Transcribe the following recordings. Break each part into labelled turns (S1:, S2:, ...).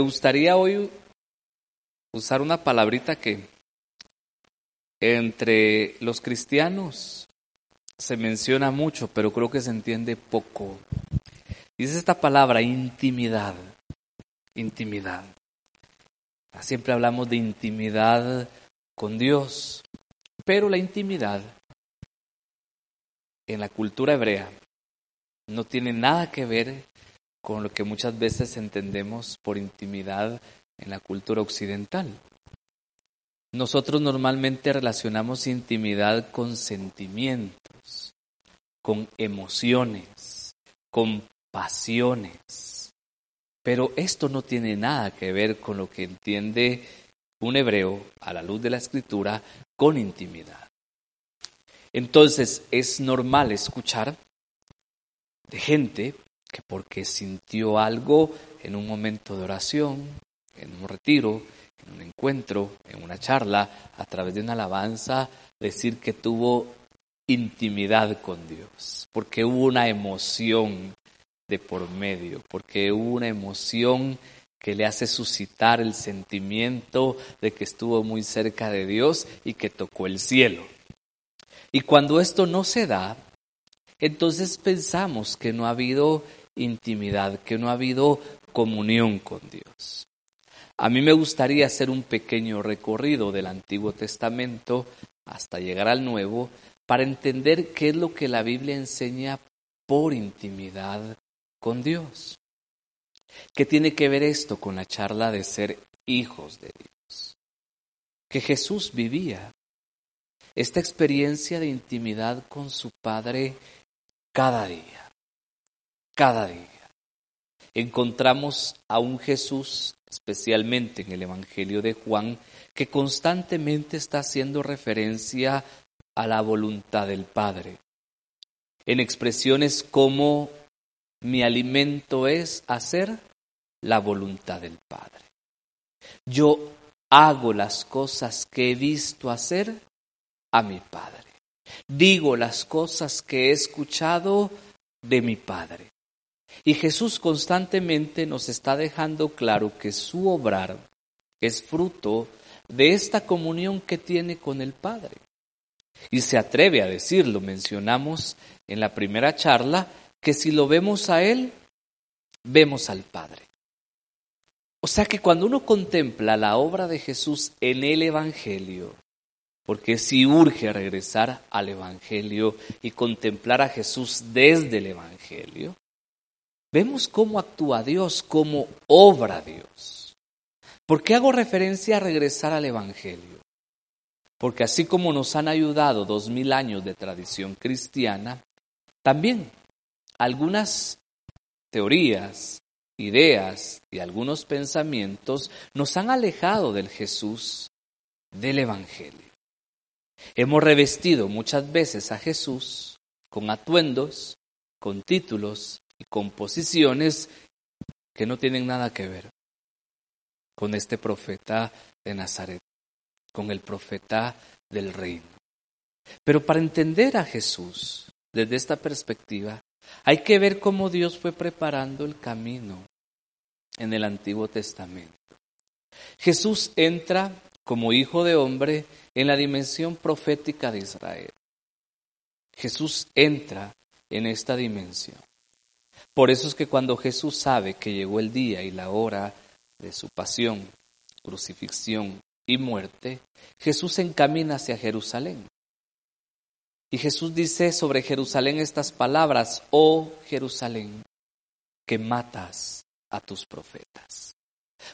S1: Gustaría hoy usar una palabrita que entre los cristianos se menciona mucho, pero creo que se entiende poco. Dice esta palabra, intimidad. Intimidad. Siempre hablamos de intimidad con Dios, pero la intimidad en la cultura hebrea no tiene nada que ver con lo que muchas veces entendemos por intimidad en la cultura occidental. Nosotros normalmente relacionamos intimidad con sentimientos, con emociones, con pasiones. Pero esto no tiene nada que ver con lo que entiende un hebreo a la luz de la escritura con intimidad. Entonces es normal escuchar de gente que porque sintió algo en un momento de oración, en un retiro, en un encuentro, en una charla, a través de una alabanza, decir que tuvo intimidad con Dios, porque hubo una emoción de por medio, porque hubo una emoción que le hace suscitar el sentimiento de que estuvo muy cerca de Dios y que tocó el cielo. Y cuando esto no se da, entonces pensamos que no ha habido intimidad, que no ha habido comunión con Dios. A mí me gustaría hacer un pequeño recorrido del Antiguo Testamento hasta llegar al Nuevo para entender qué es lo que la Biblia enseña por intimidad con Dios. ¿Qué tiene que ver esto con la charla de ser hijos de Dios? Que Jesús vivía esta experiencia de intimidad con su Padre cada día, cada día. Encontramos a un Jesús, especialmente en el Evangelio de Juan, que constantemente está haciendo referencia a la voluntad del Padre. En expresiones como mi alimento es hacer la voluntad del Padre. Yo hago las cosas que he visto hacer a mi Padre. Digo las cosas que he escuchado de mi Padre. Y Jesús constantemente nos está dejando claro que su obrar es fruto de esta comunión que tiene con el Padre. Y se atreve a decirlo, mencionamos en la primera charla, que si lo vemos a Él, vemos al Padre. O sea que cuando uno contempla la obra de Jesús en el Evangelio, porque si urge regresar al Evangelio y contemplar a Jesús desde el Evangelio, vemos cómo actúa Dios, cómo obra Dios. ¿Por qué hago referencia a regresar al Evangelio? Porque así como nos han ayudado dos mil años de tradición cristiana, también algunas teorías, ideas y algunos pensamientos nos han alejado del Jesús del Evangelio. Hemos revestido muchas veces a Jesús con atuendos, con títulos y con posiciones que no tienen nada que ver con este profeta de Nazaret, con el profeta del reino. Pero para entender a Jesús desde esta perspectiva, hay que ver cómo Dios fue preparando el camino en el Antiguo Testamento. Jesús entra como hijo de hombre en la dimensión profética de Israel. Jesús entra en esta dimensión. Por eso es que cuando Jesús sabe que llegó el día y la hora de su pasión, crucifixión y muerte, Jesús se encamina hacia Jerusalén. Y Jesús dice sobre Jerusalén estas palabras, oh Jerusalén, que matas a tus profetas.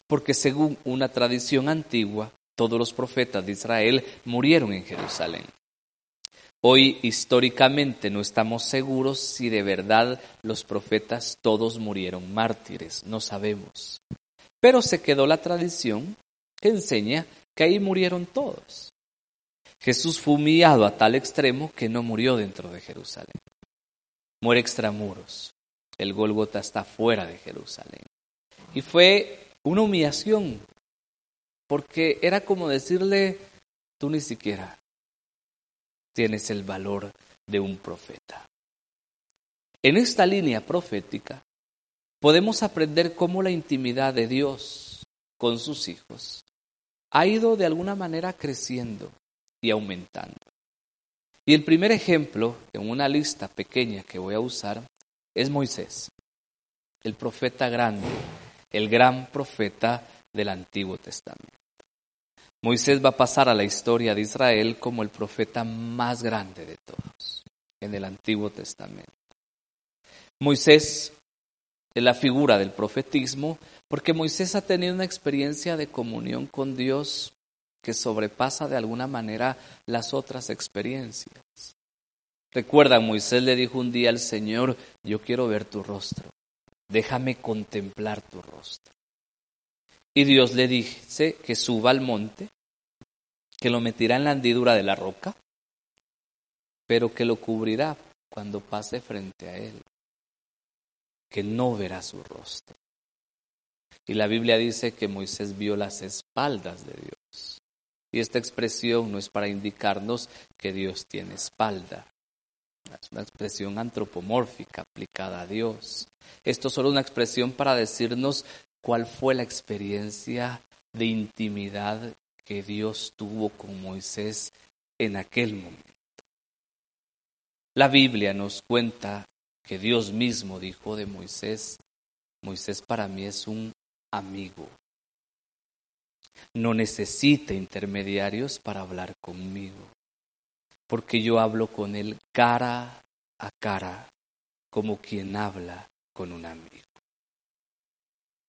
S1: Porque según una tradición antigua, todos los profetas de Israel murieron en Jerusalén. Hoy históricamente no estamos seguros si de verdad los profetas todos murieron mártires, no sabemos. Pero se quedó la tradición que enseña que ahí murieron todos. Jesús fue humillado a tal extremo que no murió dentro de Jerusalén. Muere extramuros. El Golgota está fuera de Jerusalén. Y fue una humillación porque era como decirle, tú ni siquiera tienes el valor de un profeta. En esta línea profética podemos aprender cómo la intimidad de Dios con sus hijos ha ido de alguna manera creciendo y aumentando. Y el primer ejemplo en una lista pequeña que voy a usar es Moisés, el profeta grande, el gran profeta del Antiguo Testamento. Moisés va a pasar a la historia de Israel como el profeta más grande de todos en el Antiguo Testamento. Moisés es la figura del profetismo porque Moisés ha tenido una experiencia de comunión con Dios que sobrepasa de alguna manera las otras experiencias. Recuerda, Moisés le dijo un día al Señor, yo quiero ver tu rostro, déjame contemplar tu rostro. Y Dios le dice que suba al monte, que lo meterá en la hendidura de la roca, pero que lo cubrirá cuando pase frente a él que no verá su rostro. Y la Biblia dice que Moisés vio las espaldas de Dios. Y esta expresión no es para indicarnos que Dios tiene espalda. Es una expresión antropomórfica aplicada a Dios. Esto es solo una expresión para decirnos cuál fue la experiencia de intimidad que Dios tuvo con Moisés en aquel momento. La Biblia nos cuenta que Dios mismo dijo de Moisés, Moisés para mí es un amigo. No necesita intermediarios para hablar conmigo, porque yo hablo con él cara a cara, como quien habla con un amigo.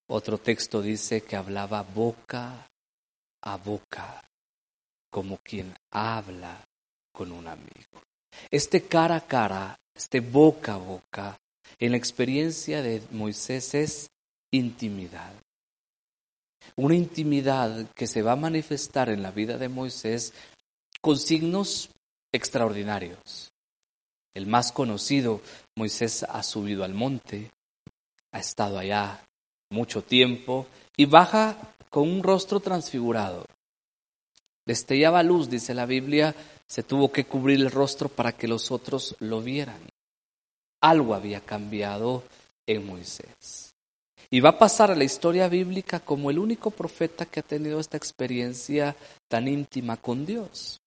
S1: Otro texto dice que hablaba boca a boca, como quien habla con un amigo. Este cara a cara este boca a boca, en la experiencia de Moisés es intimidad. Una intimidad que se va a manifestar en la vida de Moisés con signos extraordinarios. El más conocido, Moisés ha subido al monte, ha estado allá mucho tiempo y baja con un rostro transfigurado. Destellaba luz, dice la Biblia, se tuvo que cubrir el rostro para que los otros lo vieran. Algo había cambiado en Moisés. Y va a pasar a la historia bíblica como el único profeta que ha tenido esta experiencia tan íntima con Dios.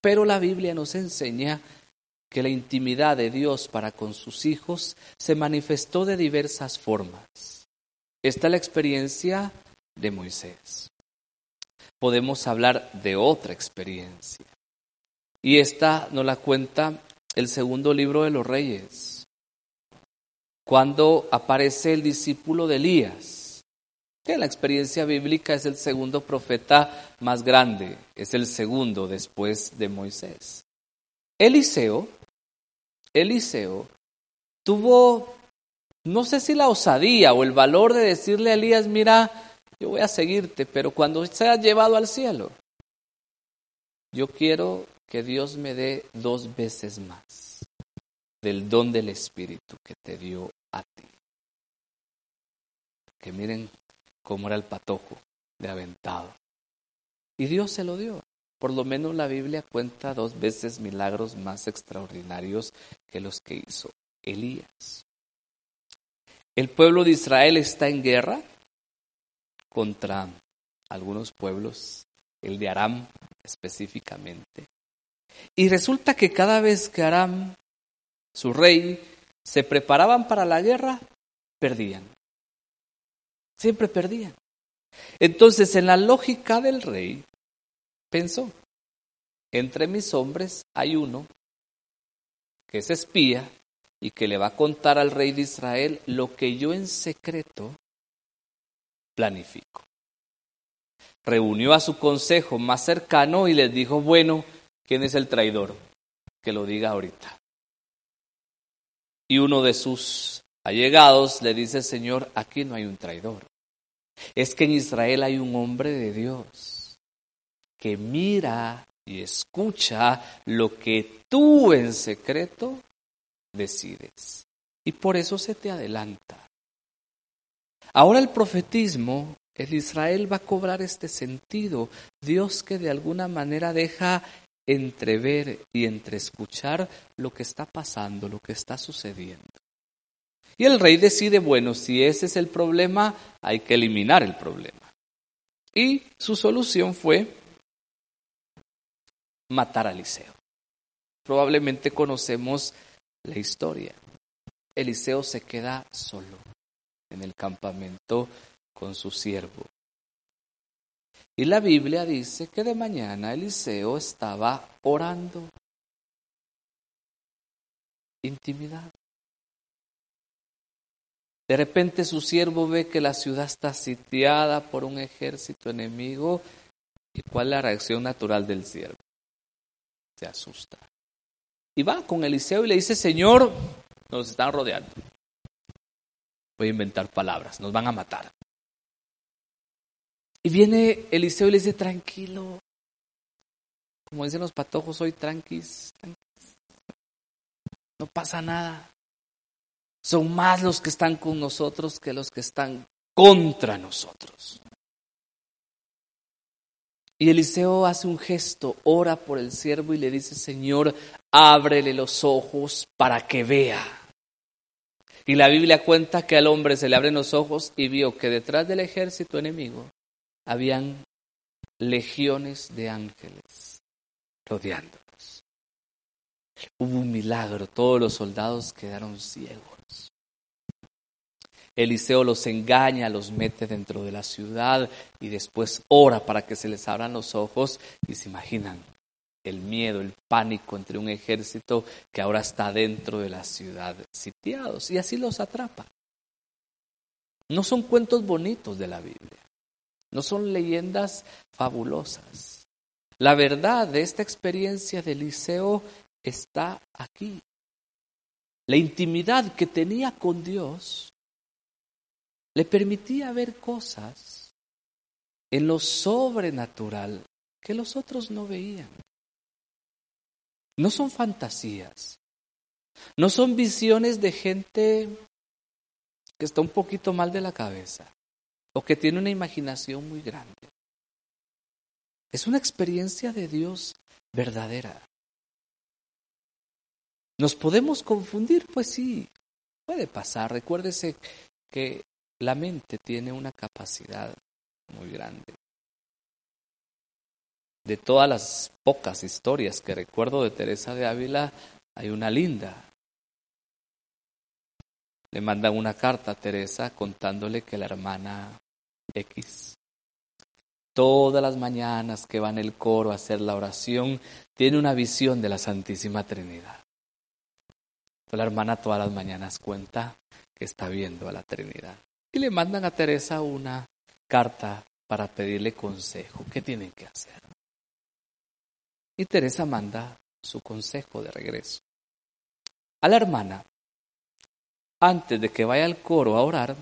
S1: Pero la Biblia nos enseña que la intimidad de Dios para con sus hijos se manifestó de diversas formas. Esta es la experiencia de Moisés. Podemos hablar de otra experiencia. Y esta nos la cuenta el segundo libro de los reyes, cuando aparece el discípulo de Elías, que en la experiencia bíblica es el segundo profeta más grande, es el segundo después de Moisés. Eliseo, Eliseo tuvo, no sé si la osadía o el valor de decirle a Elías, mira, yo voy a seguirte, pero cuando sea llevado al cielo, yo quiero que Dios me dé dos veces más del don del Espíritu que te dio a ti. Que miren cómo era el patojo de aventado. Y Dios se lo dio. Por lo menos la Biblia cuenta dos veces milagros más extraordinarios que los que hizo Elías. El pueblo de Israel está en guerra contra algunos pueblos, el de Aram específicamente. Y resulta que cada vez que Aram, su rey, se preparaban para la guerra, perdían. Siempre perdían. Entonces, en la lógica del rey, pensó, entre mis hombres hay uno que es espía y que le va a contar al rey de Israel lo que yo en secreto planifico. Reunió a su consejo más cercano y les dijo, bueno, ¿Quién es el traidor? Que lo diga ahorita. Y uno de sus allegados le dice, Señor, aquí no hay un traidor. Es que en Israel hay un hombre de Dios que mira y escucha lo que tú en secreto decides. Y por eso se te adelanta. Ahora el profetismo, el Israel va a cobrar este sentido. Dios que de alguna manera deja entrever y entreescuchar lo que está pasando, lo que está sucediendo. Y el rey decide, bueno, si ese es el problema, hay que eliminar el problema. Y su solución fue matar a Eliseo. Probablemente conocemos la historia. Eliseo se queda solo en el campamento con su siervo. Y la Biblia dice que de mañana Eliseo estaba orando. Intimidad. De repente su siervo ve que la ciudad está sitiada por un ejército enemigo. ¿Y cuál es la reacción natural del siervo? Se asusta. Y va con Eliseo y le dice, Señor, nos están rodeando. Voy a inventar palabras, nos van a matar. Y viene Eliseo y le dice, tranquilo. Como dicen los patojos hoy, tranquis, tranquis. No pasa nada. Son más los que están con nosotros que los que están contra nosotros. Y Eliseo hace un gesto, ora por el siervo y le dice, Señor, ábrele los ojos para que vea. Y la Biblia cuenta que al hombre se le abren los ojos y vio que detrás del ejército enemigo habían legiones de ángeles rodeándolos. Hubo un milagro, todos los soldados quedaron ciegos. Eliseo los engaña, los mete dentro de la ciudad y después ora para que se les abran los ojos y se imaginan el miedo, el pánico entre un ejército que ahora está dentro de la ciudad sitiados y así los atrapa. No son cuentos bonitos de la Biblia. No son leyendas fabulosas. La verdad de esta experiencia de Eliseo está aquí. La intimidad que tenía con Dios le permitía ver cosas en lo sobrenatural que los otros no veían. No son fantasías, no son visiones de gente que está un poquito mal de la cabeza o que tiene una imaginación muy grande. Es una experiencia de Dios verdadera. ¿Nos podemos confundir? Pues sí, puede pasar. Recuérdese que la mente tiene una capacidad muy grande. De todas las pocas historias que recuerdo de Teresa de Ávila, hay una linda le mandan una carta a Teresa contándole que la hermana X, todas las mañanas que va en el coro a hacer la oración, tiene una visión de la Santísima Trinidad. la hermana todas las mañanas cuenta que está viendo a la Trinidad. Y le mandan a Teresa una carta para pedirle consejo. ¿Qué tienen que hacer? Y Teresa manda su consejo de regreso. A la hermana antes de que vaya al coro a orar,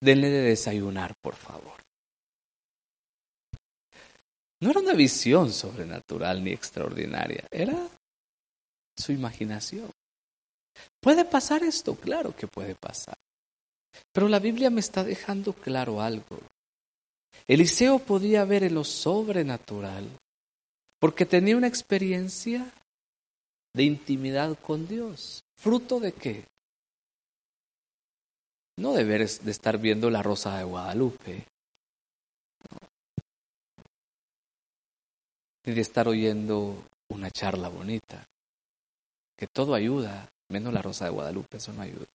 S1: denle de desayunar, por favor. No era una visión sobrenatural ni extraordinaria, era su imaginación. ¿Puede pasar esto? Claro que puede pasar. Pero la Biblia me está dejando claro algo. Eliseo podía ver en lo sobrenatural porque tenía una experiencia de intimidad con Dios. ¿Fruto de qué? no deberes de estar viendo la rosa de Guadalupe, ni de estar oyendo una charla bonita, que todo ayuda, menos la rosa de Guadalupe, eso no ayuda.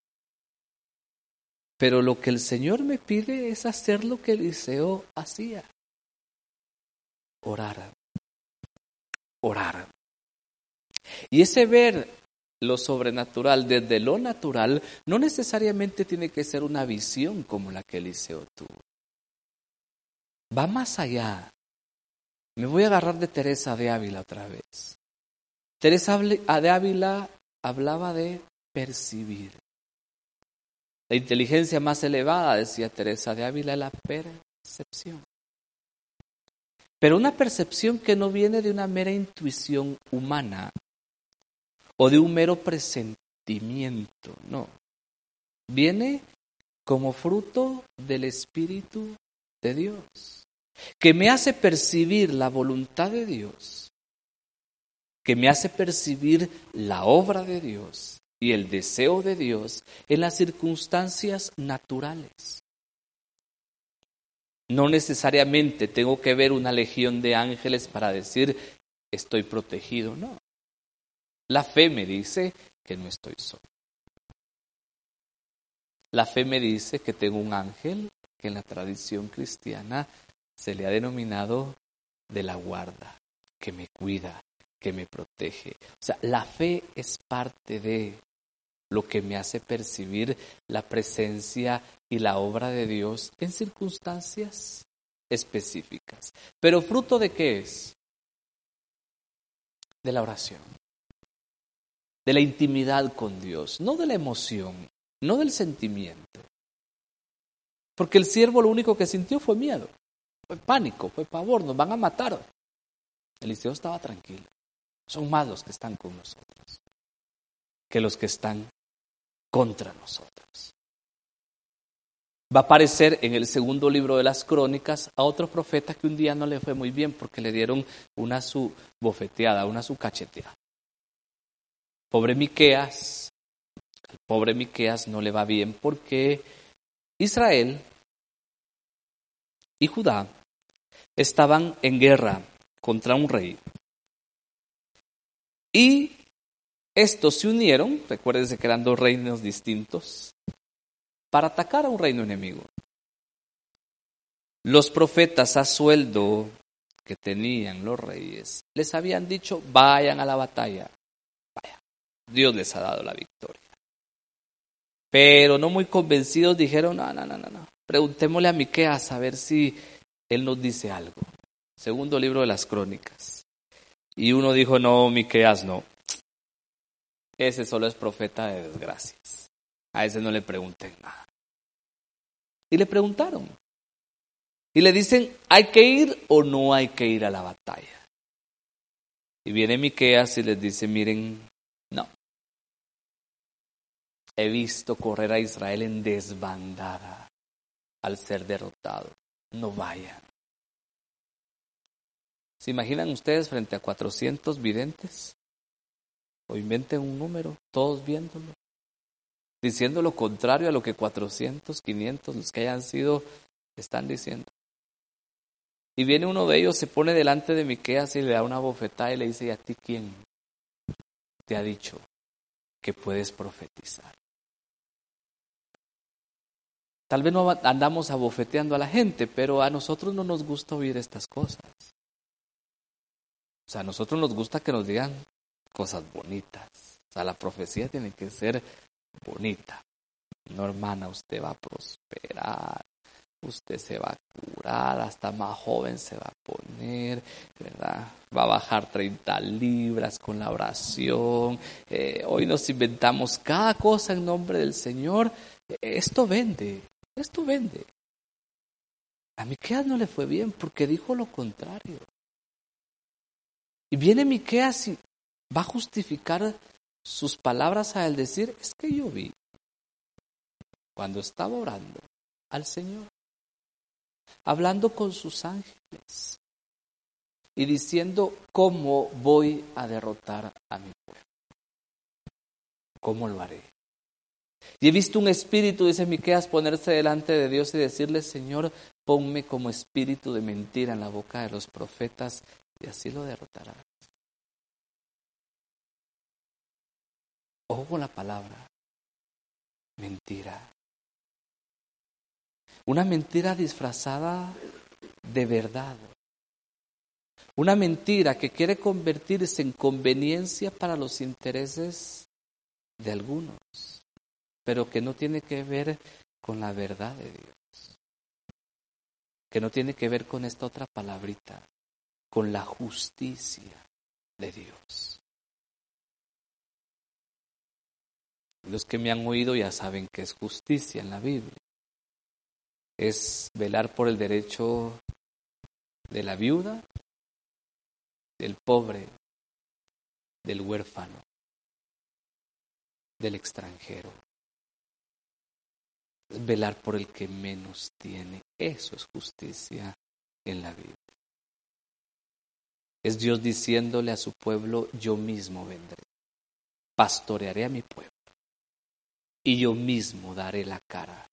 S1: Pero lo que el Señor me pide es hacer lo que Eliseo hacía, orar, orar. Y ese ver lo sobrenatural desde lo natural no necesariamente tiene que ser una visión como la que Eliseo tuvo. Va más allá. Me voy a agarrar de Teresa de Ávila otra vez. Teresa de Ávila hablaba de percibir. La inteligencia más elevada, decía Teresa de Ávila, es la percepción. Pero una percepción que no viene de una mera intuición humana, o de un mero presentimiento, no. Viene como fruto del Espíritu de Dios, que me hace percibir la voluntad de Dios, que me hace percibir la obra de Dios y el deseo de Dios en las circunstancias naturales. No necesariamente tengo que ver una legión de ángeles para decir estoy protegido, no. La fe me dice que no estoy solo. La fe me dice que tengo un ángel que en la tradición cristiana se le ha denominado de la guarda, que me cuida, que me protege. O sea, la fe es parte de lo que me hace percibir la presencia y la obra de Dios en circunstancias específicas. Pero fruto de qué es? De la oración, de la intimidad con Dios, no de la emoción, no del sentimiento. Porque el siervo lo único que sintió fue miedo, fue pánico, fue pavor, nos van a matar. Eliseo estaba tranquilo. Son más los que están con nosotros que los que están contra nosotros. Va a aparecer en el segundo libro de las crónicas a otro profeta que un día no le fue muy bien porque le dieron una su bofeteada, una su cacheteada. Pobre Miqueas, pobre Miqueas no le va bien porque Israel y Judá estaban en guerra contra un rey. Y estos se unieron, recuérdense que eran dos reinos distintos, para atacar a un reino enemigo. Los profetas a sueldo que tenían los reyes les habían dicho, vayan a la batalla. Vaya, Dios les ha dado la victoria. Pero no muy convencidos dijeron, no, no, no, no, preguntémosle a Miqueas a ver si él nos dice algo. Segundo libro de las crónicas. Y uno dijo, no, Miqueas no. Ese solo es profeta de desgracias. A ese no le pregunten nada. Y le preguntaron. Y le dicen, ¿hay que ir o no hay que ir a la batalla? Y viene Miqueas y les dice, miren, no. He visto correr a Israel en desbandada al ser derrotado. No vayan. ¿Se imaginan ustedes frente a 400 videntes? O inventen un número, todos viéndolo, diciendo lo contrario a lo que 400, 500, los que hayan sido, están diciendo. Y viene uno de ellos, se pone delante de Miqueas y le da una bofetada y le dice, ¿y a ti quién te ha dicho que puedes profetizar? Tal vez no andamos abofeteando a la gente, pero a nosotros no nos gusta oír estas cosas. O sea, a nosotros nos gusta que nos digan cosas bonitas. O sea, la profecía tiene que ser bonita. No, hermana, usted va a prosperar, usted se va a curar, hasta más joven se va a poner, ¿verdad? Va a bajar 30 libras con la oración. Eh, hoy nos inventamos cada cosa en nombre del Señor. Esto vende, esto vende. A Miqueas no le fue bien porque dijo lo contrario. Y viene Miqueas y va a justificar sus palabras al decir, es que yo vi cuando estaba orando al Señor, hablando con sus ángeles y diciendo cómo voy a derrotar a mi pueblo. ¿Cómo lo haré? Y he visto un espíritu, dice Miqueas, ponerse delante de Dios y decirle, Señor, ponme como espíritu de mentira en la boca de los profetas y así lo derrotará. Ojo la palabra. Mentira. Una mentira disfrazada de verdad. Una mentira que quiere convertirse en conveniencia para los intereses de algunos, pero que no tiene que ver con la verdad de Dios. Que no tiene que ver con esta otra palabrita, con la justicia de Dios. Los que me han oído ya saben que es justicia en la Biblia. Es velar por el derecho de la viuda, del pobre, del huérfano, del extranjero. Es velar por el que menos tiene. Eso es justicia en la Biblia. Es Dios diciéndole a su pueblo, yo mismo vendré, pastorearé a mi pueblo y yo mismo daré la cara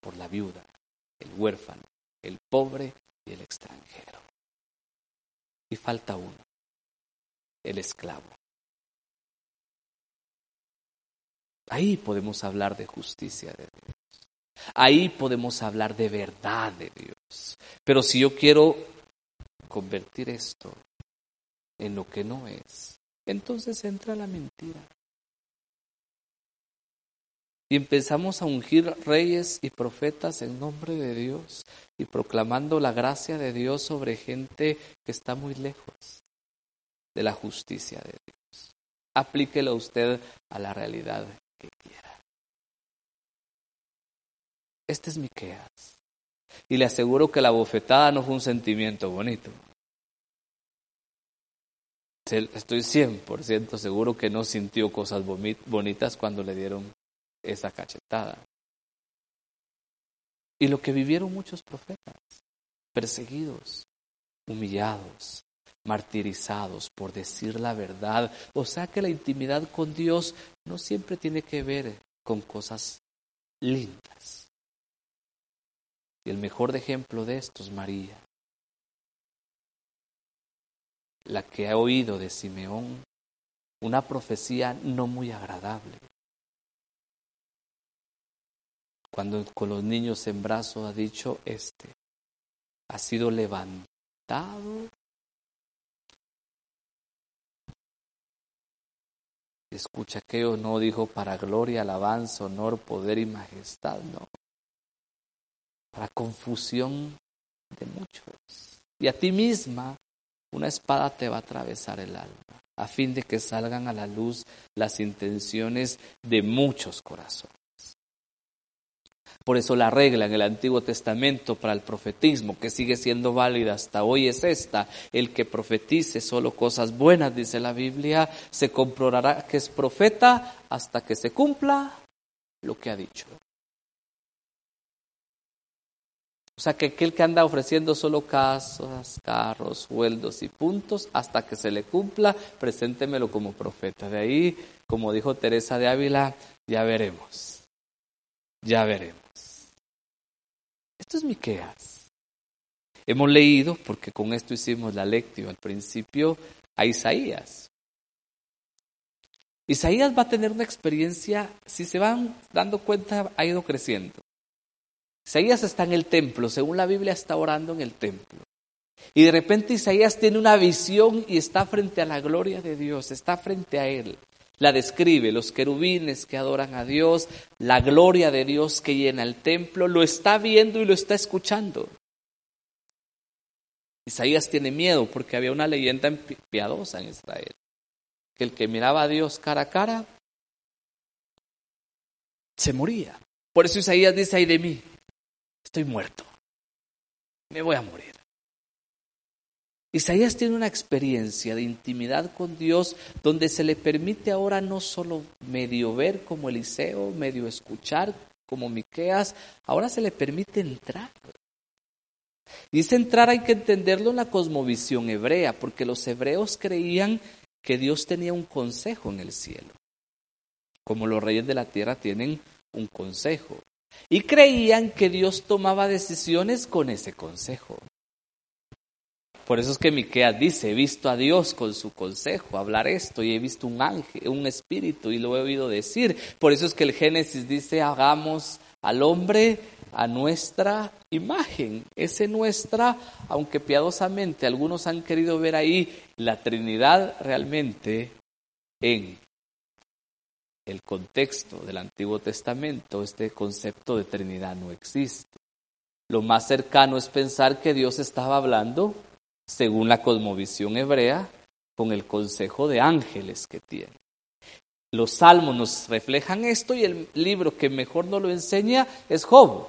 S1: por la viuda, el huérfano, el pobre y el extranjero. Y falta uno, el esclavo. Ahí podemos hablar de justicia de Dios. Ahí podemos hablar de verdad de Dios. Pero si yo quiero convertir esto en lo que no es, entonces entra la mentira. Y empezamos a ungir reyes y profetas en nombre de Dios y proclamando la gracia de Dios sobre gente que está muy lejos de la justicia de Dios. Aplíquelo usted a la realidad que quiera. Este es Miqueas. Y le aseguro que la bofetada no fue un sentimiento bonito. Estoy 100% seguro que no sintió cosas bonitas cuando le dieron esa cachetada. Y lo que vivieron muchos profetas, perseguidos, humillados, martirizados por decir la verdad. O sea que la intimidad con Dios no siempre tiene que ver con cosas lindas. Y el mejor ejemplo de esto es María, la que ha oído de Simeón una profecía no muy agradable. Cuando con los niños en brazos ha dicho, este ha sido levantado Escucha que no dijo para gloria, alabanza, honor, poder y majestad, no. Para confusión de muchos. Y a ti misma una espada te va a atravesar el alma, a fin de que salgan a la luz las intenciones de muchos corazones. Por eso la regla en el Antiguo Testamento para el profetismo, que sigue siendo válida hasta hoy, es esta. El que profetice solo cosas buenas, dice la Biblia, se comprobará que es profeta hasta que se cumpla lo que ha dicho. O sea que aquel que anda ofreciendo solo casas, carros, sueldos y puntos, hasta que se le cumpla, preséntemelo como profeta. De ahí, como dijo Teresa de Ávila, ya veremos. Ya veremos. Esto es Miqueas. Hemos leído, porque con esto hicimos la lectio al principio, a Isaías. Isaías va a tener una experiencia, si se van dando cuenta, ha ido creciendo. Isaías está en el templo, según la Biblia está orando en el templo. Y de repente Isaías tiene una visión y está frente a la gloria de Dios, está frente a Él la describe, los querubines que adoran a Dios, la gloria de Dios que llena el templo, lo está viendo y lo está escuchando. Isaías tiene miedo porque había una leyenda piadosa en Israel, que el que miraba a Dios cara a cara se moría. Por eso Isaías dice, ay de mí, estoy muerto, me voy a morir. Isaías tiene una experiencia de intimidad con Dios donde se le permite ahora no solo medio ver como Eliseo, medio escuchar como Miqueas, ahora se le permite entrar. Y ese entrar hay que entenderlo en la cosmovisión hebrea, porque los hebreos creían que Dios tenía un consejo en el cielo, como los reyes de la tierra tienen un consejo. Y creían que Dios tomaba decisiones con ese consejo. Por eso es que Miqueas dice, he visto a Dios con su consejo hablar esto y he visto un ángel, un espíritu y lo he oído decir. Por eso es que el Génesis dice, hagamos al hombre a nuestra imagen. Ese nuestra, aunque piadosamente algunos han querido ver ahí la Trinidad realmente en el contexto del Antiguo Testamento, este concepto de Trinidad no existe. Lo más cercano es pensar que Dios estaba hablando según la cosmovisión hebrea, con el consejo de ángeles que tiene. Los salmos nos reflejan esto y el libro que mejor nos lo enseña es Job,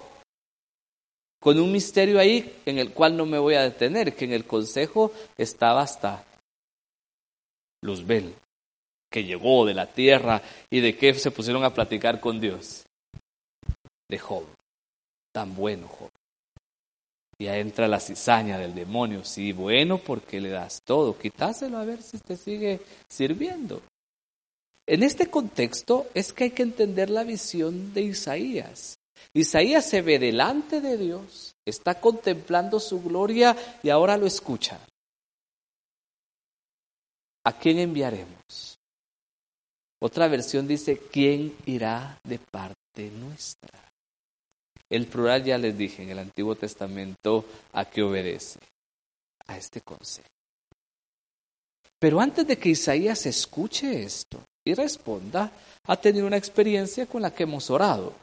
S1: con un misterio ahí en el cual no me voy a detener, que en el consejo estaba hasta Luzbel, que llegó de la tierra y de qué se pusieron a platicar con Dios. De Job, tan bueno Job. Y ahí entra la cizaña del demonio. Sí, bueno, porque le das todo. Quitáselo a ver si te sigue sirviendo. En este contexto es que hay que entender la visión de Isaías. Isaías se ve delante de Dios, está contemplando su gloria y ahora lo escucha. ¿A quién enviaremos? Otra versión dice, ¿quién irá de parte nuestra? El plural ya les dije en el Antiguo Testamento a qué obedece, a este consejo. Pero antes de que Isaías escuche esto y responda, ha tenido una experiencia con la que hemos orado.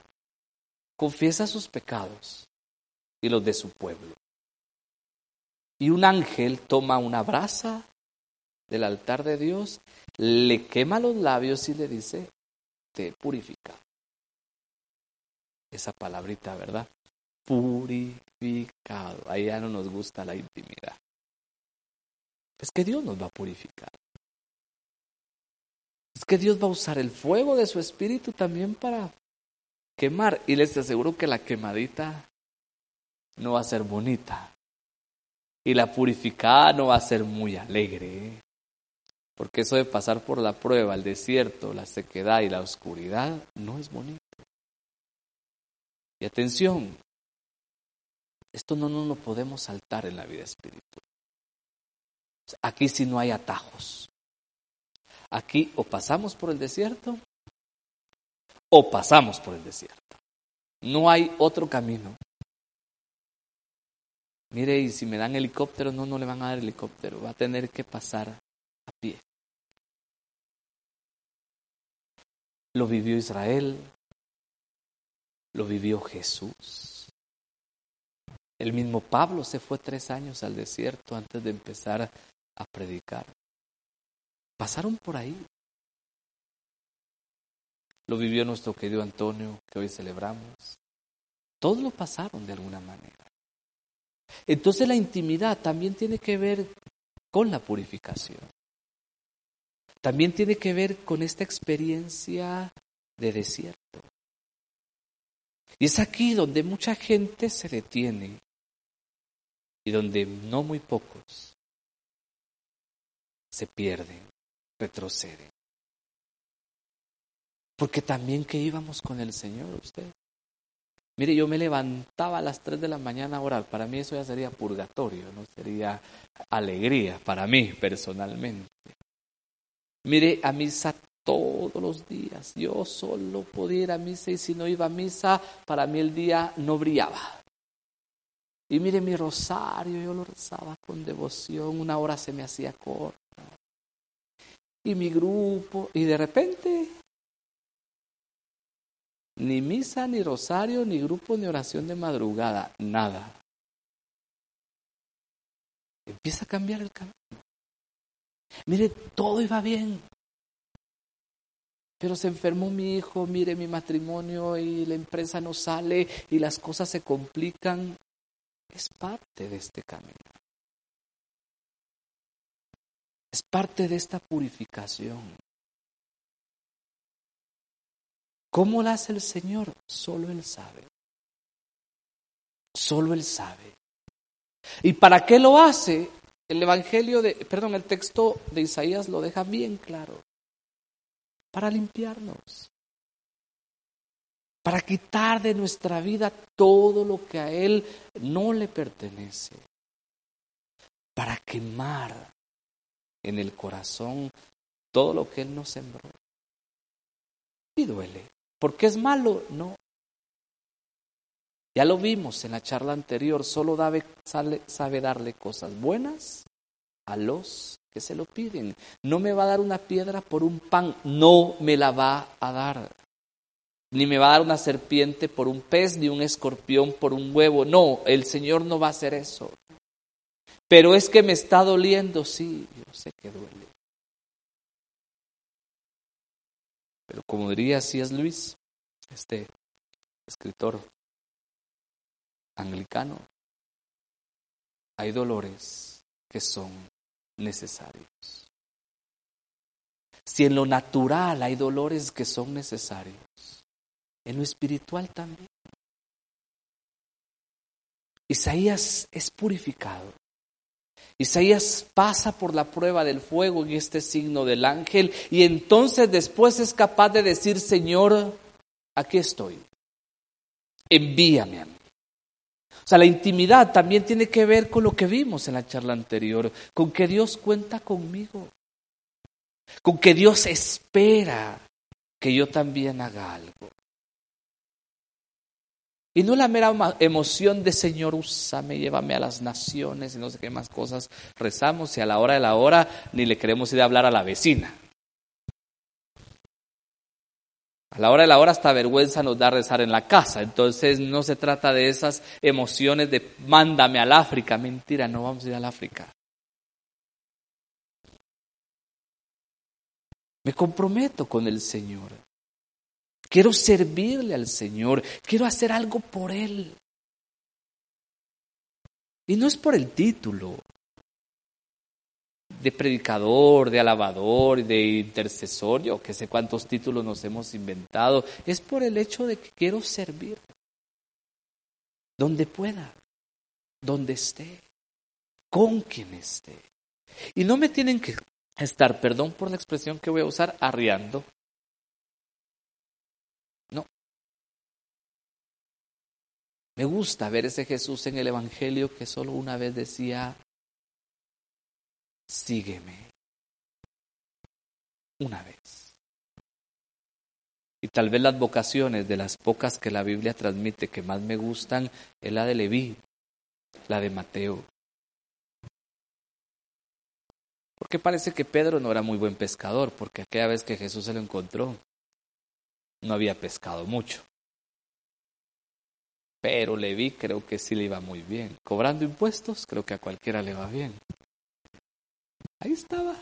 S1: Confiesa sus pecados y los de su pueblo. Y un ángel toma una brasa del altar de Dios, le quema los labios y le dice, te purifica. Esa palabrita, ¿verdad? Purificado. Ahí ya no nos gusta la intimidad. Es que Dios nos va a purificar. Es que Dios va a usar el fuego de su espíritu también para quemar. Y les aseguro que la quemadita no va a ser bonita. Y la purificada no va a ser muy alegre. ¿eh? Porque eso de pasar por la prueba, el desierto, la sequedad y la oscuridad no es bonito. Y atención, esto no nos lo podemos saltar en la vida espiritual. Aquí sí no hay atajos. Aquí o pasamos por el desierto o pasamos por el desierto. No hay otro camino. Mire, y si me dan helicóptero, no, no le van a dar helicóptero, va a tener que pasar a pie. Lo vivió Israel, lo vivió Jesús. El mismo Pablo se fue tres años al desierto antes de empezar a predicar. Pasaron por ahí. Lo vivió nuestro querido Antonio, que hoy celebramos. Todos lo pasaron de alguna manera. Entonces la intimidad también tiene que ver con la purificación. También tiene que ver con esta experiencia de desierto. Y es aquí donde mucha gente se detiene y donde no muy pocos se pierden, retroceden. Porque también que íbamos con el Señor, usted. Mire, yo me levantaba a las 3 de la mañana a orar. Para mí eso ya sería purgatorio, no sería alegría para mí personalmente. Mire, a misa todos los días. Yo solo podía ir a misa y si no iba a misa, para mí el día no brillaba. Y mire mi rosario, yo lo rezaba con devoción, una hora se me hacía corta. Y mi grupo, y de repente, ni misa, ni rosario, ni grupo, ni oración de madrugada, nada. Empieza a cambiar el camino. Mire, todo iba bien. Pero se enfermó mi hijo, mire mi matrimonio y la empresa no sale y las cosas se complican. Es parte de este camino. Es parte de esta purificación. ¿Cómo la hace el Señor? Solo Él sabe. Solo Él sabe. ¿Y para qué lo hace? El Evangelio de, perdón, el texto de Isaías lo deja bien claro. Para limpiarnos. Para quitar de nuestra vida todo lo que a Él no le pertenece. Para quemar en el corazón todo lo que Él nos sembró. Y duele. ¿Porque es malo? No. Ya lo vimos en la charla anterior, solo sabe darle cosas buenas a los que se lo piden. No me va a dar una piedra por un pan, no me la va a dar. Ni me va a dar una serpiente por un pez, ni un escorpión por un huevo. No, el Señor no va a hacer eso. Pero es que me está doliendo, sí, yo sé que duele. Pero como diría es Luis, este escritor anglicano, hay dolores que son necesarios. Si en lo natural hay dolores que son necesarios, en lo espiritual también. Isaías es purificado. Isaías pasa por la prueba del fuego en este signo del ángel y entonces después es capaz de decir, Señor, aquí estoy. envíame a mí. O sea, la intimidad también tiene que ver con lo que vimos en la charla anterior, con que Dios cuenta conmigo, con que Dios espera que yo también haga algo. Y no la mera emoción de Señor, úsame, llévame a las naciones y no sé qué más cosas rezamos y a la hora de la hora ni le queremos ir a hablar a la vecina. A la hora de la hora hasta vergüenza nos da rezar en la casa. Entonces no se trata de esas emociones de mándame al África. Mentira, no vamos a ir al África. Me comprometo con el Señor. Quiero servirle al Señor, quiero hacer algo por Él. Y no es por el título de predicador, de alabador, de intercesor, yo que sé cuántos títulos nos hemos inventado, es por el hecho de que quiero servir. Donde pueda, donde esté, con quien esté. Y no me tienen que estar, perdón por la expresión que voy a usar, arriando. Me gusta ver ese Jesús en el Evangelio que solo una vez decía, sígueme. Una vez. Y tal vez las vocaciones de las pocas que la Biblia transmite que más me gustan es la de Leví, la de Mateo. Porque parece que Pedro no era muy buen pescador, porque aquella vez que Jesús se lo encontró, no había pescado mucho. Pero Leví creo que sí le iba muy bien. Cobrando impuestos, creo que a cualquiera le va bien. Ahí estaba,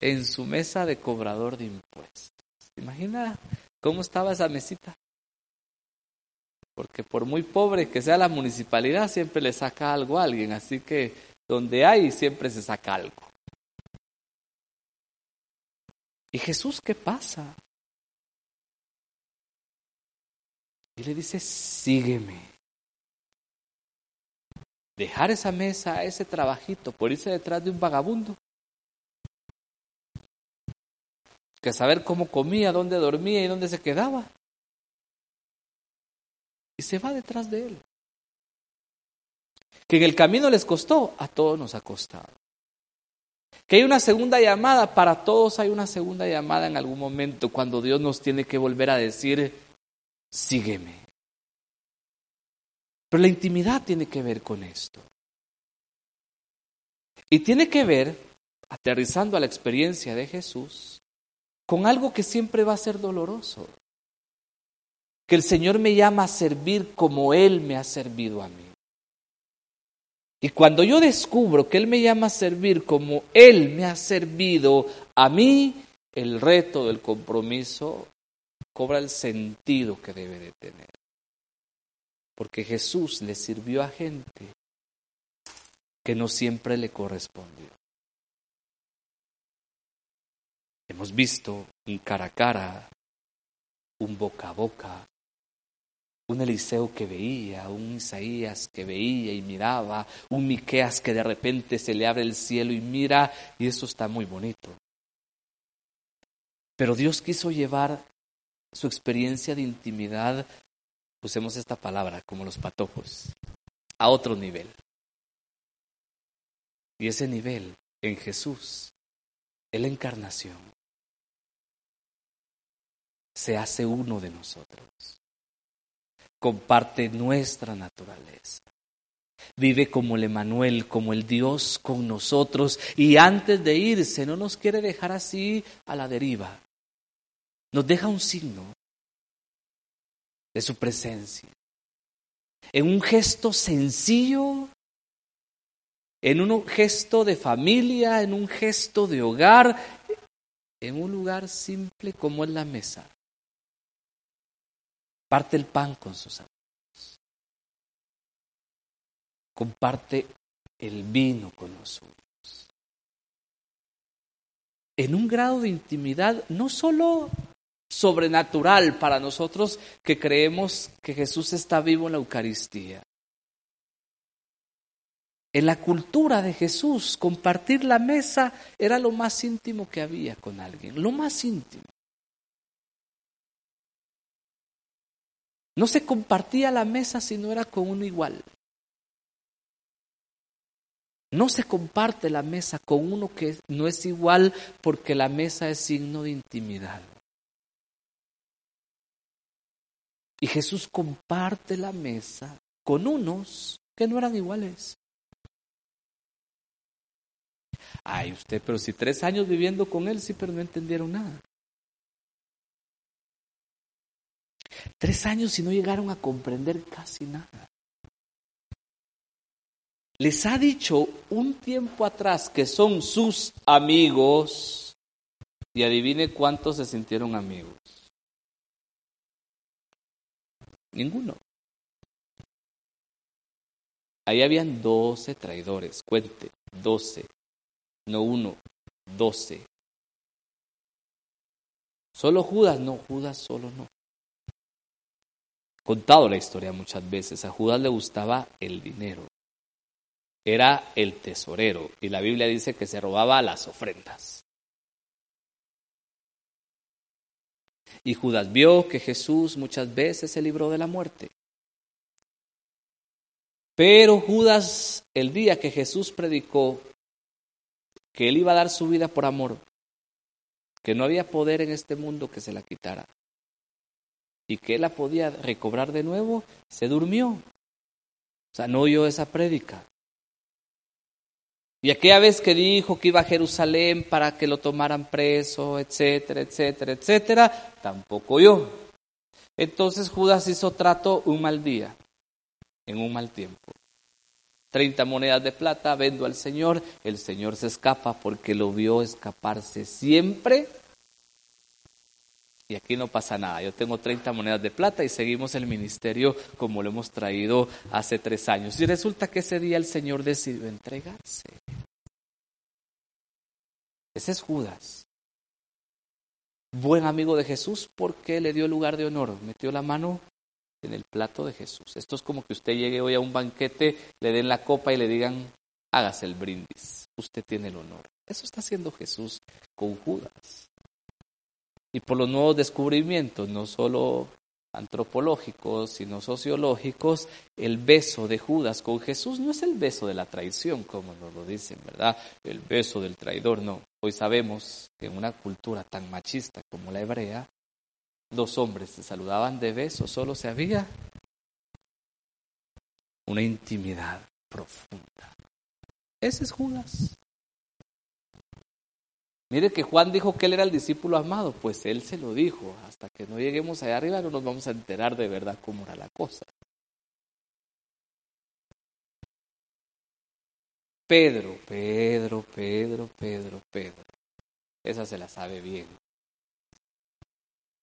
S1: en su mesa de cobrador de impuestos. Imagina cómo estaba esa mesita? Porque por muy pobre que sea la municipalidad, siempre le saca algo a alguien. Así que donde hay, siempre se saca algo. ¿Y Jesús qué pasa? Y le dice, sígueme. Dejar esa mesa, ese trabajito, por irse detrás de un vagabundo. Que saber cómo comía, dónde dormía y dónde se quedaba. Y se va detrás de él. Que en el camino les costó, a todos nos ha costado. Que hay una segunda llamada, para todos hay una segunda llamada en algún momento, cuando Dios nos tiene que volver a decir, sígueme. Pero la intimidad tiene que ver con esto. Y tiene que ver, aterrizando a la experiencia de Jesús, con algo que siempre va a ser doloroso. Que el Señor me llama a servir como Él me ha servido a mí. Y cuando yo descubro que Él me llama a servir como Él me ha servido a mí, el reto del compromiso cobra el sentido que debe de tener. Porque Jesús le sirvió a gente que no siempre le correspondió. Hemos visto un cara a cara, un boca a boca, un Eliseo que veía, un Isaías que veía y miraba, un Miqueas que de repente se le abre el cielo y mira, y eso está muy bonito. Pero Dios quiso llevar su experiencia de intimidad, usemos esta palabra como los patojos, a otro nivel. Y ese nivel en Jesús, en la encarnación, se hace uno de nosotros. Comparte nuestra naturaleza. Vive como el Emanuel, como el Dios con nosotros y antes de irse no nos quiere dejar así a la deriva nos deja un signo de su presencia. En un gesto sencillo, en un gesto de familia, en un gesto de hogar, en un lugar simple como es la mesa. Parte el pan con sus amigos. Comparte el vino con los. En un grado de intimidad no solo sobrenatural para nosotros que creemos que Jesús está vivo en la Eucaristía. En la cultura de Jesús, compartir la mesa era lo más íntimo que había con alguien, lo más íntimo. No se compartía la mesa si no era con uno igual. No se comparte la mesa con uno que no es igual porque la mesa es signo de intimidad. Y Jesús comparte la mesa con unos que no eran iguales. Ay, usted, pero si tres años viviendo con él, sí, pero no entendieron nada. Tres años y no llegaron a comprender casi nada. Les ha dicho un tiempo atrás que son sus amigos y adivine cuántos se sintieron amigos. Ninguno. Ahí habían doce traidores, cuente, doce, no uno, doce. Solo Judas, no, Judas solo no. Contado la historia muchas veces, a Judas le gustaba el dinero. Era el tesorero y la Biblia dice que se robaba las ofrendas. Y Judas vio que Jesús muchas veces se libró de la muerte. Pero Judas, el día que Jesús predicó que él iba a dar su vida por amor, que no había poder en este mundo que se la quitara y que él la podía recobrar de nuevo, se durmió. O sea, no oyó esa prédica. Y aquella vez que dijo que iba a Jerusalén para que lo tomaran preso, etcétera, etcétera, etcétera, tampoco oyó. Entonces Judas hizo trato un mal día en un mal tiempo. Treinta monedas de plata vendo al Señor, el Señor se escapa porque lo vio escaparse siempre. Y aquí no pasa nada. Yo tengo 30 monedas de plata y seguimos el ministerio como lo hemos traído hace tres años. Y resulta que ese día el Señor decidió entregarse. Ese es Judas. Buen amigo de Jesús porque le dio lugar de honor. Metió la mano en el plato de Jesús. Esto es como que usted llegue hoy a un banquete, le den la copa y le digan, hágase el brindis, usted tiene el honor. Eso está haciendo Jesús con Judas. Y por los nuevos descubrimientos, no solo antropológicos, sino sociológicos, el beso de Judas con Jesús no es el beso de la traición, como nos lo dicen, ¿verdad? El beso del traidor, no. Hoy sabemos que en una cultura tan machista como la hebrea, dos hombres se saludaban de beso, solo se había una intimidad profunda. Ese es Judas. Mire que Juan dijo que él era el discípulo amado, pues él se lo dijo. Hasta que no lleguemos allá arriba no nos vamos a enterar de verdad cómo era la cosa. Pedro, Pedro, Pedro, Pedro, Pedro. Esa se la sabe bien.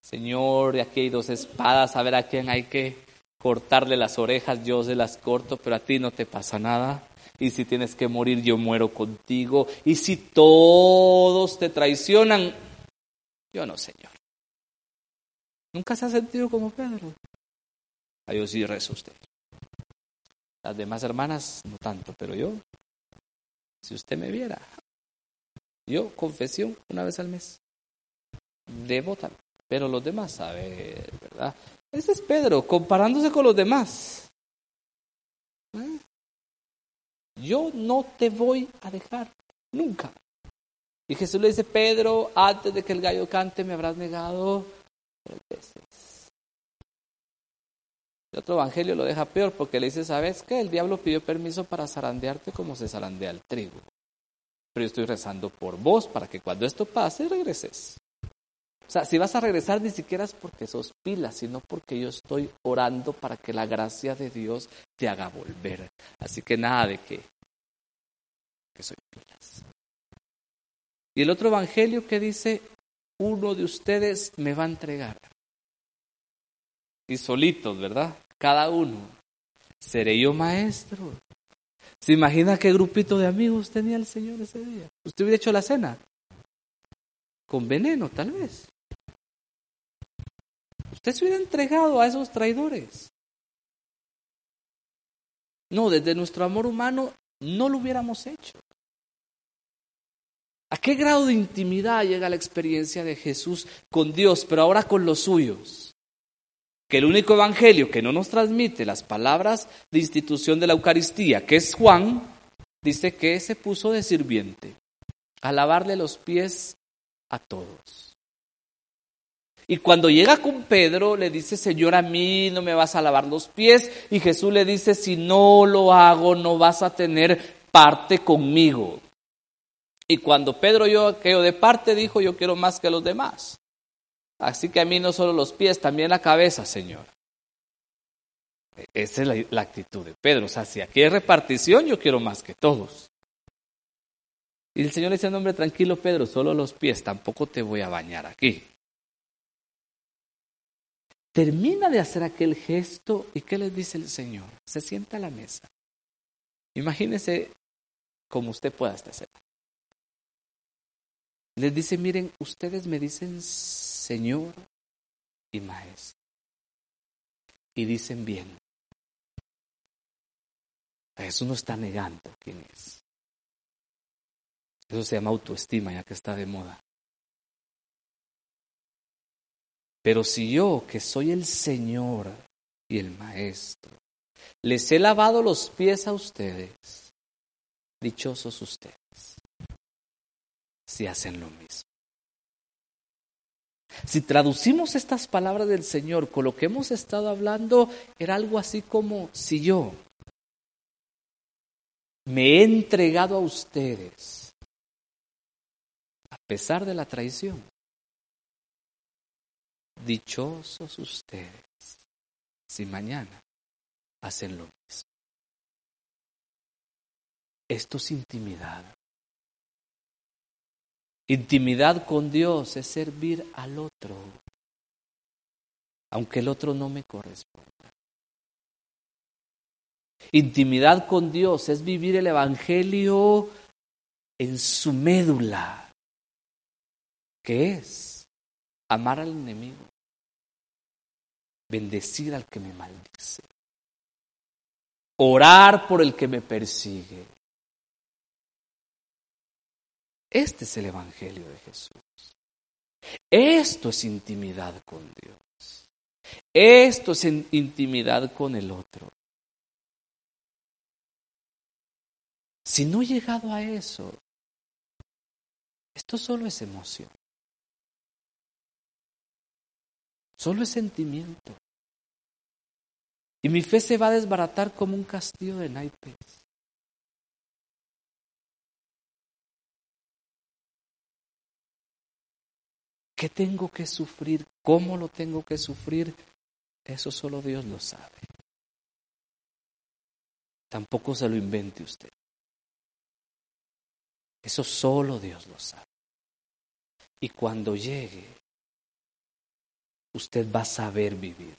S1: Señor, aquí hay dos espadas, a ver a quién hay que cortarle las orejas, yo se las corto, pero a ti no te pasa nada. Y si tienes que morir, yo muero contigo. Y si todos te traicionan, yo no, Señor. ¿Nunca se ha sentido como Pedro? A Dios sí rezo usted. Las demás hermanas no tanto, pero yo, si usted me viera, yo confesión una vez al mes. Debo pero los demás, a ver, ¿verdad? Ese es Pedro, comparándose con los demás. ¿Eh? Yo no te voy a dejar, nunca. Y Jesús le dice, Pedro, antes de que el gallo cante me habrás negado tres veces. El otro evangelio lo deja peor porque le dice, ¿sabes qué? El diablo pidió permiso para zarandearte como se zarandea el trigo. Pero yo estoy rezando por vos para que cuando esto pase regreses. O sea, si vas a regresar ni siquiera es porque sos pila, sino porque yo estoy orando para que la gracia de Dios te haga volver. Así que nada de que, que soy pilas. Y el otro evangelio que dice, uno de ustedes me va a entregar. Y solitos, ¿verdad? Cada uno. ¿Seré yo maestro? ¿Se imagina qué grupito de amigos tenía el Señor ese día? ¿Usted hubiera hecho la cena? Con veneno, tal vez. Usted se hubiera entregado a esos traidores. No, desde nuestro amor humano no lo hubiéramos hecho. ¿A qué grado de intimidad llega la experiencia de Jesús con Dios, pero ahora con los suyos? que el único evangelio que no nos transmite las palabras de institución de la Eucaristía, que es Juan, dice que se puso de sirviente a lavarle los pies a todos. Y cuando llega con Pedro, le dice, Señor, a mí no me vas a lavar los pies. Y Jesús le dice, si no lo hago, no vas a tener parte conmigo. Y cuando Pedro yo quedo de parte, dijo, yo quiero más que los demás. Así que a mí no solo los pies, también la cabeza, Señor. Esa es la, actitud de Pedro. O sea, si aquí hay repartición, yo quiero más que todos. Y el Señor le dice, hombre, tranquilo, Pedro, solo los pies, tampoco te voy a bañar aquí. Termina de hacer aquel gesto y ¿qué le dice el Señor? Se sienta a la mesa. Imagínese como usted pueda hacer. Les dice, miren, ustedes me dicen Señor y Maestro. Y dicen bien. Eso no está negando quién es. Eso se llama autoestima, ya que está de moda. Pero si yo, que soy el Señor y el Maestro, les he lavado los pies a ustedes, dichosos ustedes, si hacen lo mismo. Si traducimos estas palabras del Señor con lo que hemos estado hablando, era algo así como si yo me he entregado a ustedes a pesar de la traición. Dichosos ustedes si mañana hacen lo mismo. Esto es intimidad. Intimidad con Dios es servir al otro, aunque el otro no me corresponda. Intimidad con Dios es vivir el Evangelio en su médula, que es amar al enemigo, bendecir al que me maldice, orar por el que me persigue, Este es el Evangelio de Jesús. Esto es intimidad con Dios. Esto es intimidad con el otro. Si no he llegado a eso, esto solo es emoción. Solo es sentimiento. Y mi fe se va a desbaratar como un castillo de naipes. ¿Qué tengo que sufrir? ¿Cómo lo tengo que sufrir? Eso solo Dios lo sabe. Tampoco se lo invente usted. Eso solo Dios lo sabe. Y cuando llegue, usted va a saber vivir.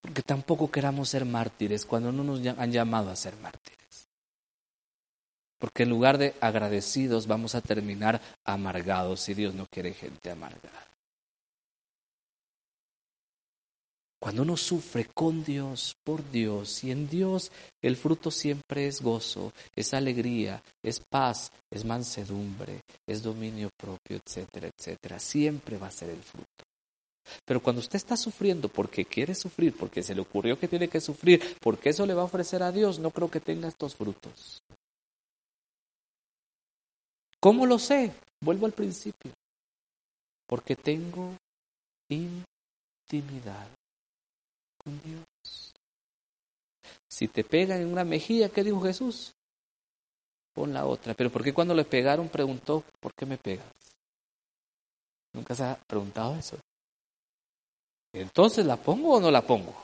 S1: Porque tampoco queramos ser mártires cuando no nos han llamado a ser mártires. Porque en lugar de agradecidos vamos a terminar amargados y Dios no quiere gente amargada. Cuando uno sufre con Dios, por Dios y en Dios, el fruto siempre es gozo, es alegría, es paz, es mansedumbre, es dominio propio, etcétera, etcétera. Siempre va a ser el fruto. Pero cuando usted está sufriendo porque quiere sufrir, porque se le ocurrió que tiene que sufrir, porque eso le va a ofrecer a Dios, no creo que tenga estos frutos. ¿Cómo lo sé? Vuelvo al principio. Porque tengo intimidad con Dios. Si te pegan en una mejilla, ¿qué dijo Jesús? Pon la otra. Pero ¿por qué cuando le pegaron preguntó, ¿por qué me pegas? ¿Nunca se ha preguntado eso? Entonces, ¿la pongo o no la pongo?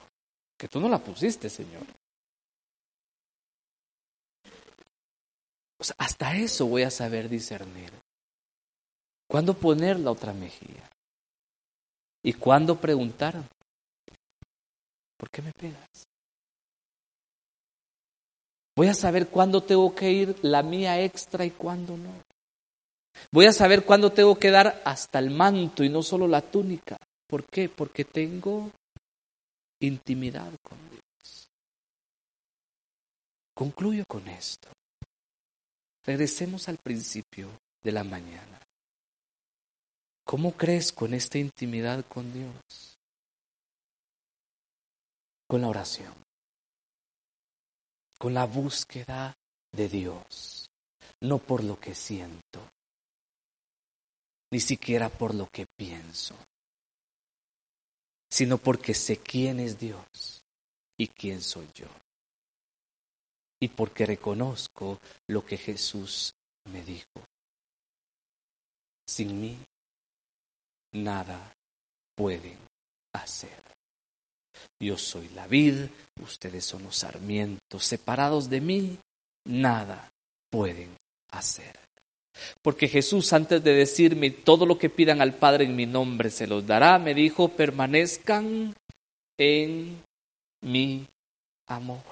S1: Que tú no la pusiste, Señor. hasta eso voy a saber discernir. ¿Cuándo poner la otra mejilla? ¿Y cuándo preguntar? ¿Por qué me pegas? Voy a saber cuándo tengo que ir la mía extra y cuándo no. Voy a saber cuándo tengo que dar hasta el manto y no solo la túnica. ¿Por qué? Porque tengo intimidad con Dios. Concluyo con esto. Regresemos al principio de la mañana. ¿Cómo crezco en esta intimidad con Dios? Con la oración, con la búsqueda de Dios, no por lo que siento, ni siquiera por lo que pienso, sino porque sé quién es Dios y quién soy yo. Y porque reconozco lo que Jesús me dijo. Sin mí, nada pueden hacer. Yo soy la vid, ustedes son los sarmientos, separados de mí, nada pueden hacer. Porque Jesús antes de decirme todo lo que pidan al Padre en mi nombre se los dará, me dijo, permanezcan en mi amor.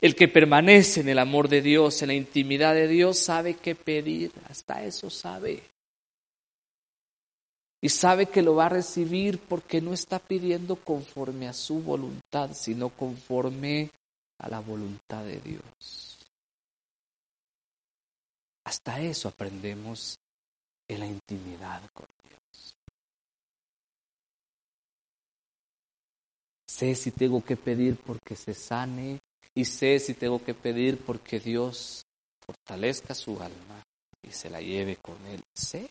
S1: El que permanece en el amor de Dios, en la intimidad de Dios, sabe qué pedir, hasta eso sabe. Y sabe que lo va a recibir porque no está pidiendo conforme a su voluntad, sino conforme a la voluntad de Dios. Hasta eso aprendemos en la intimidad con Dios. Sé si tengo que pedir porque se sane y sé si tengo que pedir porque Dios fortalezca su alma y se la lleve con él. Sé.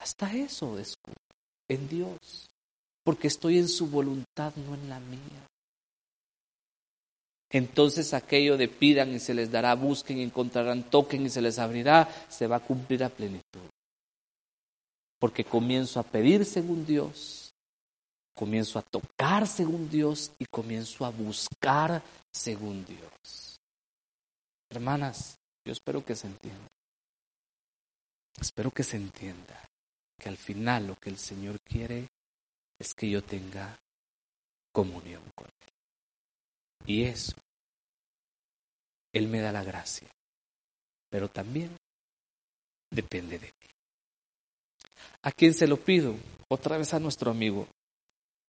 S1: Hasta eso descubro en Dios, porque estoy en su voluntad, no en la mía entonces aquello de pidan y se les dará, busquen y encontrarán, toquen y se les abrirá, se va a cumplir a plenitud. Porque comienzo a pedir según Dios, comienzo a tocar según Dios y comienzo a buscar según Dios. Hermanas, yo espero que se entienda. Espero que se entienda que al final lo que el Señor quiere es que yo tenga comunión con Él. Y eso, Él me da la gracia, pero también depende de mí. ¿A quién se lo pido? Otra vez a nuestro amigo,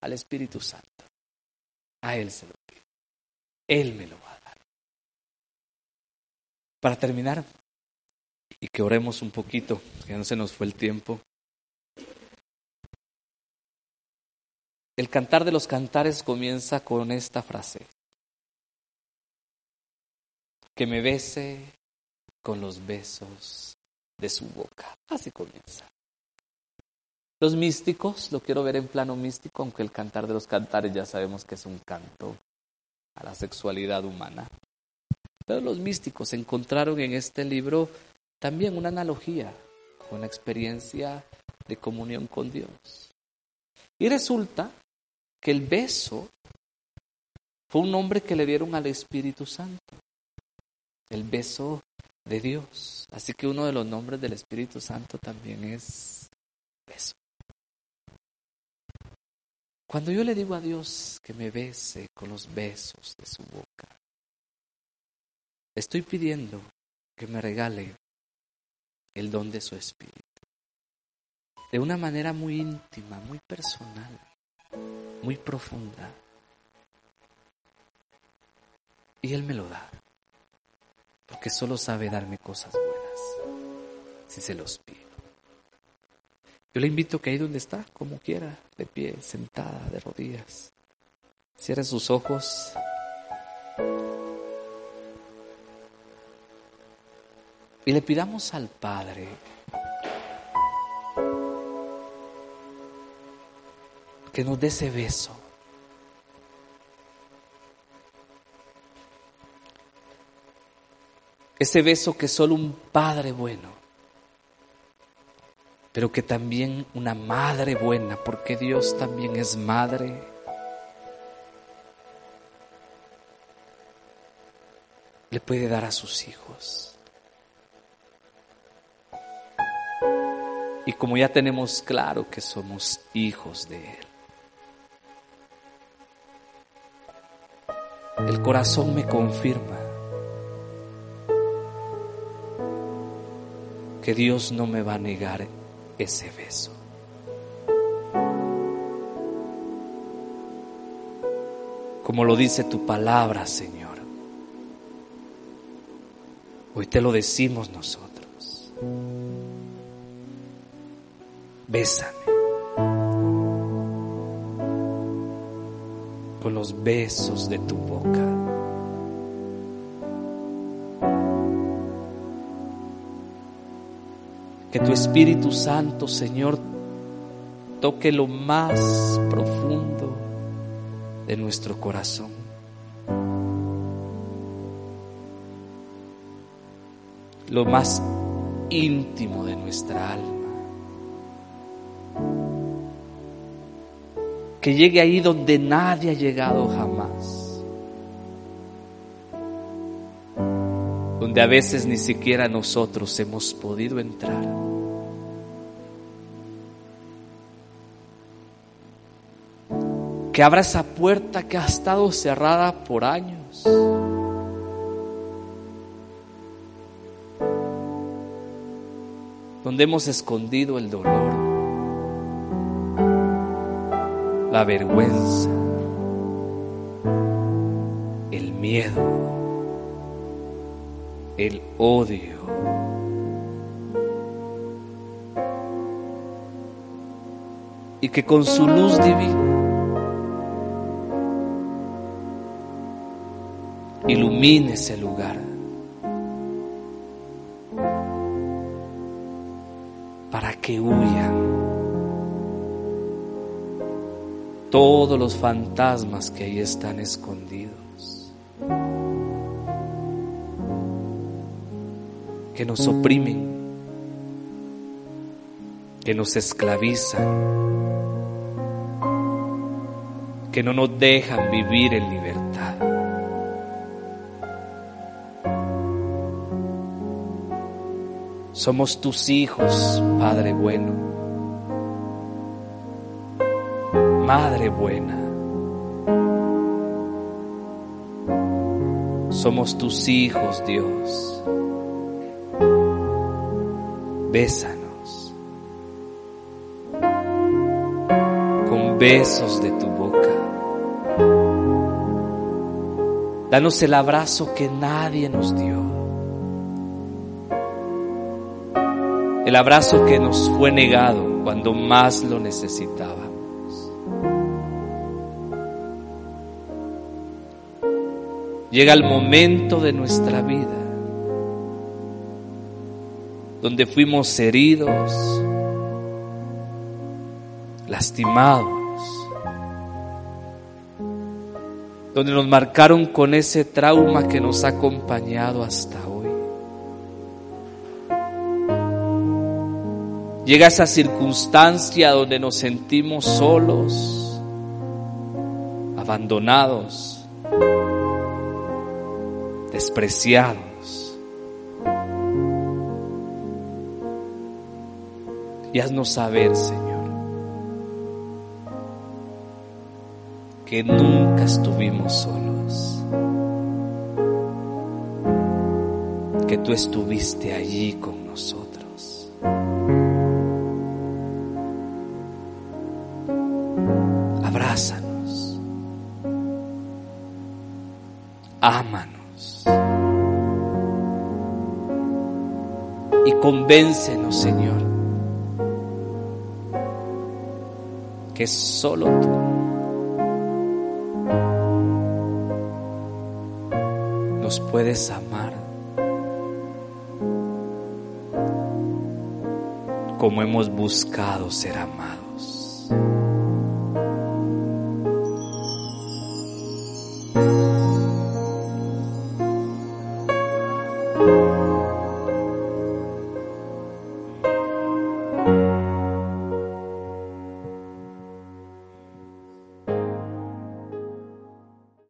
S1: al Espíritu Santo. A Él se lo pido. Él me lo va a dar. Para terminar, y que oremos un poquito, que no se nos fue el tiempo. El cantar de los cantares comienza con esta frase que me bese con los besos de su boca. Así comienza. Los místicos, lo quiero ver en plano místico, aunque el cantar de los cantares ya sabemos que es un canto a la sexualidad humana. Pero los místicos encontraron en este libro también una analogía con la experiencia de comunión con Dios. Y resulta que el beso fue un nombre que le dieron al Espíritu Santo el beso de Dios. Así que uno de los nombres del Espíritu Santo también es beso. Cuando yo le digo a Dios que me bese con los besos de su boca, estoy pidiendo que me regale el don de su Espíritu. De una manera muy íntima, muy personal, muy profunda. Y Él me lo da porque solo sabe darme cosas buenas, si se los pido. Yo le invito que ahí donde está, como quiera, de pie, sentada, de rodillas, cierre sus ojos. Y le pidamos al Padre que nos dé ese beso Ese beso que solo un padre bueno, pero que también una madre buena, porque Dios también es madre. Le puede dar a sus hijos. Y como ya tenemos claro que somos hijos de Él, el corazón me confirma que Dios no me va a negar ese beso. Como lo dice tu palabra, Señor. Hoy te lo decimos nosotros. Bésame. Con los besos de tu boca. Que tu Espíritu Santo, Señor, toque lo más profundo de nuestro corazón. Lo más íntimo de nuestra alma. Que llegue ahí donde nadie ha llegado jamás. Donde a veces ni siquiera nosotros hemos podido entrar. Que abra esa puerta que ha estado cerrada por años. donde hemos escondido el dolor, la vergüenza, el miedo, el odio. Y que con su luz divina ilumine ese lugar. para que huyan todos los fantasmas que ahí están escondidos, que nos oprimen, que nos esclavizan, que no nos dejan vivir en libertad. Somos tus hijos, Padre bueno, Madre buena. Somos tus hijos, Dios. Bésanos con besos de tu boca. Danos el abrazo que nadie nos dio. El abrazo que nos fue negado cuando más lo necesitábamos. Llega el momento de nuestra vida donde fuimos heridos, lastimados, donde nos marcaron con ese trauma que nos ha acompañado hasta hoy. Llega esa circunstancia donde nos sentimos solos, abandonados, despreciados. Y haznos saber, Señor, que nunca estuvimos solos, que tú estuviste allí con nosotros. Convéncenos, Señor, que solo tú nos puedes amar como hemos buscado ser amados.